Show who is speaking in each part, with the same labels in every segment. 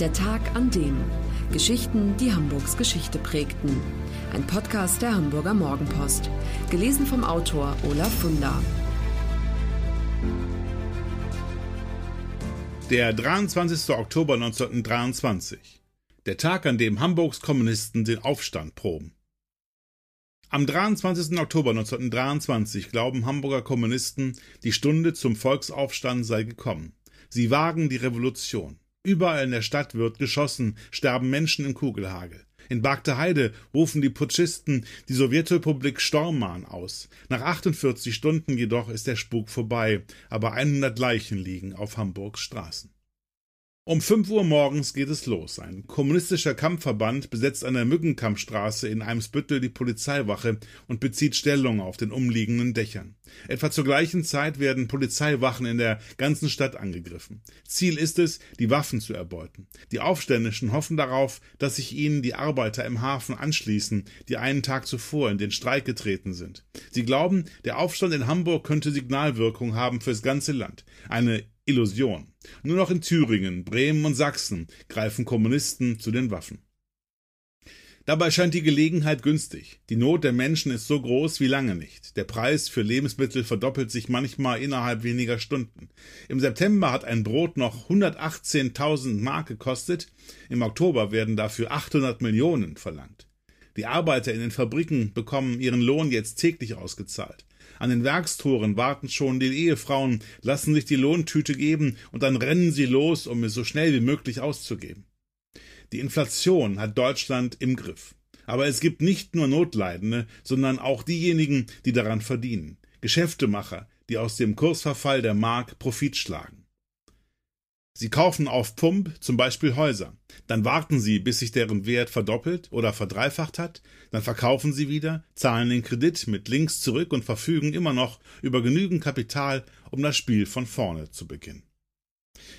Speaker 1: Der Tag an dem. Geschichten, die Hamburgs Geschichte prägten. Ein Podcast der Hamburger Morgenpost. Gelesen vom Autor Olaf Funder.
Speaker 2: Der 23. Oktober 1923. Der Tag, an dem Hamburgs Kommunisten den Aufstand proben. Am 23. Oktober 1923 glauben Hamburger Kommunisten, die Stunde zum Volksaufstand sei gekommen. Sie wagen die Revolution. Überall in der Stadt wird geschossen, sterben Menschen im Kugelhagel. In Bagdeheide rufen die Putschisten die Sowjetrepublik Stormahn aus. Nach 48 Stunden jedoch ist der Spuk vorbei, aber 100 Leichen liegen auf Hamburgs Straßen. Um fünf Uhr morgens geht es los. Ein kommunistischer Kampfverband besetzt an der Mückenkampfstraße in Eimsbüttel die Polizeiwache und bezieht Stellung auf den umliegenden Dächern. Etwa zur gleichen Zeit werden Polizeiwachen in der ganzen Stadt angegriffen. Ziel ist es, die Waffen zu erbeuten. Die Aufständischen hoffen darauf, dass sich ihnen die Arbeiter im Hafen anschließen, die einen Tag zuvor in den Streik getreten sind. Sie glauben, der Aufstand in Hamburg könnte Signalwirkung haben fürs ganze Land. Eine Illusion. Nur noch in Thüringen, Bremen und Sachsen greifen Kommunisten zu den Waffen. Dabei scheint die Gelegenheit günstig. Die Not der Menschen ist so groß wie lange nicht. Der Preis für Lebensmittel verdoppelt sich manchmal innerhalb weniger Stunden. Im September hat ein Brot noch 118.000 Mark gekostet, im Oktober werden dafür 800 Millionen verlangt. Die Arbeiter in den Fabriken bekommen ihren Lohn jetzt täglich ausgezahlt. An den Werkstoren warten schon die Ehefrauen, lassen sich die Lohntüte geben und dann rennen sie los, um es so schnell wie möglich auszugeben. Die Inflation hat Deutschland im Griff. Aber es gibt nicht nur Notleidende, sondern auch diejenigen, die daran verdienen. Geschäftemacher, die aus dem Kursverfall der Mark Profit schlagen. Sie kaufen auf Pump zum Beispiel Häuser. Dann warten Sie, bis sich deren Wert verdoppelt oder verdreifacht hat. Dann verkaufen Sie wieder, zahlen den Kredit mit Links zurück und verfügen immer noch über genügend Kapital, um das Spiel von vorne zu beginnen.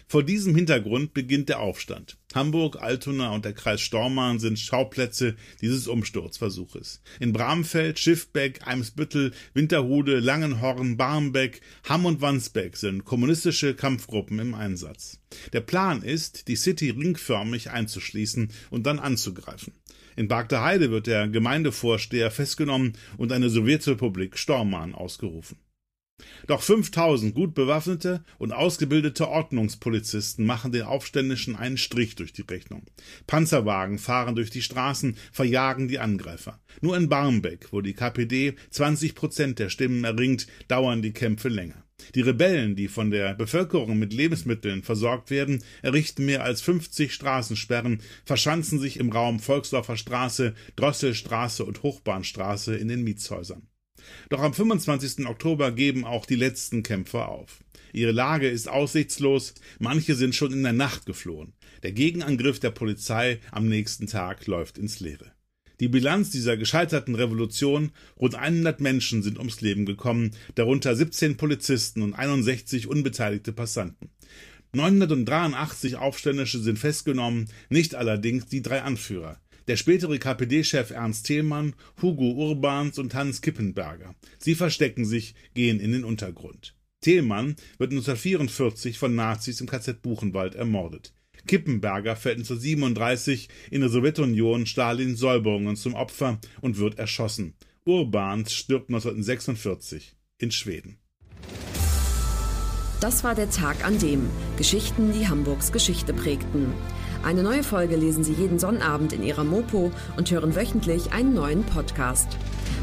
Speaker 2: Vor diesem Hintergrund beginnt der Aufstand. Hamburg, Altona und der Kreis Stormarn sind Schauplätze dieses Umsturzversuches. In Bramfeld, Schiffbeck, Eimsbüttel, Winterhude, Langenhorn, Barmbek, Hamm und Wandsbeck sind kommunistische Kampfgruppen im Einsatz. Der Plan ist, die City ringförmig einzuschließen und dann anzugreifen. In Bagdeheide wird der Gemeindevorsteher festgenommen und eine Sowjetrepublik Stormarn ausgerufen. Doch 5000 gut bewaffnete und ausgebildete Ordnungspolizisten machen den Aufständischen einen Strich durch die Rechnung. Panzerwagen fahren durch die Straßen, verjagen die Angreifer. Nur in Barmbek, wo die KPD 20 Prozent der Stimmen erringt, dauern die Kämpfe länger. Die Rebellen, die von der Bevölkerung mit Lebensmitteln versorgt werden, errichten mehr als 50 Straßensperren, verschanzen sich im Raum Volksdorfer Straße, Drosselstraße und Hochbahnstraße in den Mietshäusern. Doch am 25. Oktober geben auch die letzten Kämpfer auf. Ihre Lage ist aussichtslos, manche sind schon in der Nacht geflohen. Der Gegenangriff der Polizei am nächsten Tag läuft ins Leere. Die Bilanz dieser gescheiterten Revolution, rund 100 Menschen sind ums Leben gekommen, darunter 17 Polizisten und 61 unbeteiligte Passanten. 983 Aufständische sind festgenommen, nicht allerdings die drei Anführer der spätere KPD-Chef Ernst Thälmann, Hugo Urbans und Hans Kippenberger. Sie verstecken sich, gehen in den Untergrund. Thälmann wird 1944 von Nazis im KZ Buchenwald ermordet. Kippenberger fällt 1937 in der Sowjetunion Stalins Säuberungen zum Opfer und wird erschossen. Urbans stirbt 1946 in Schweden.
Speaker 1: Das war der Tag an dem Geschichten, die Hamburgs Geschichte prägten. Eine neue Folge lesen Sie jeden Sonnabend in Ihrer Mopo und hören wöchentlich einen neuen Podcast.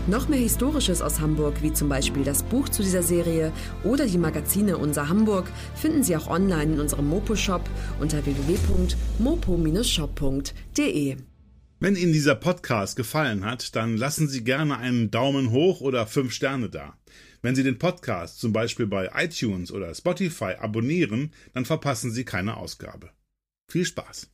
Speaker 1: Noch mehr Historisches aus Hamburg, wie zum Beispiel das Buch zu dieser Serie oder die Magazine Unser Hamburg, finden Sie auch online in unserem Mopo-Shop unter www.mopo-shop.de.
Speaker 2: Wenn Ihnen dieser Podcast gefallen hat, dann lassen Sie gerne einen Daumen hoch oder fünf Sterne da. Wenn Sie den Podcast zum Beispiel bei iTunes oder Spotify abonnieren, dann verpassen Sie keine Ausgabe. Viel Spaß!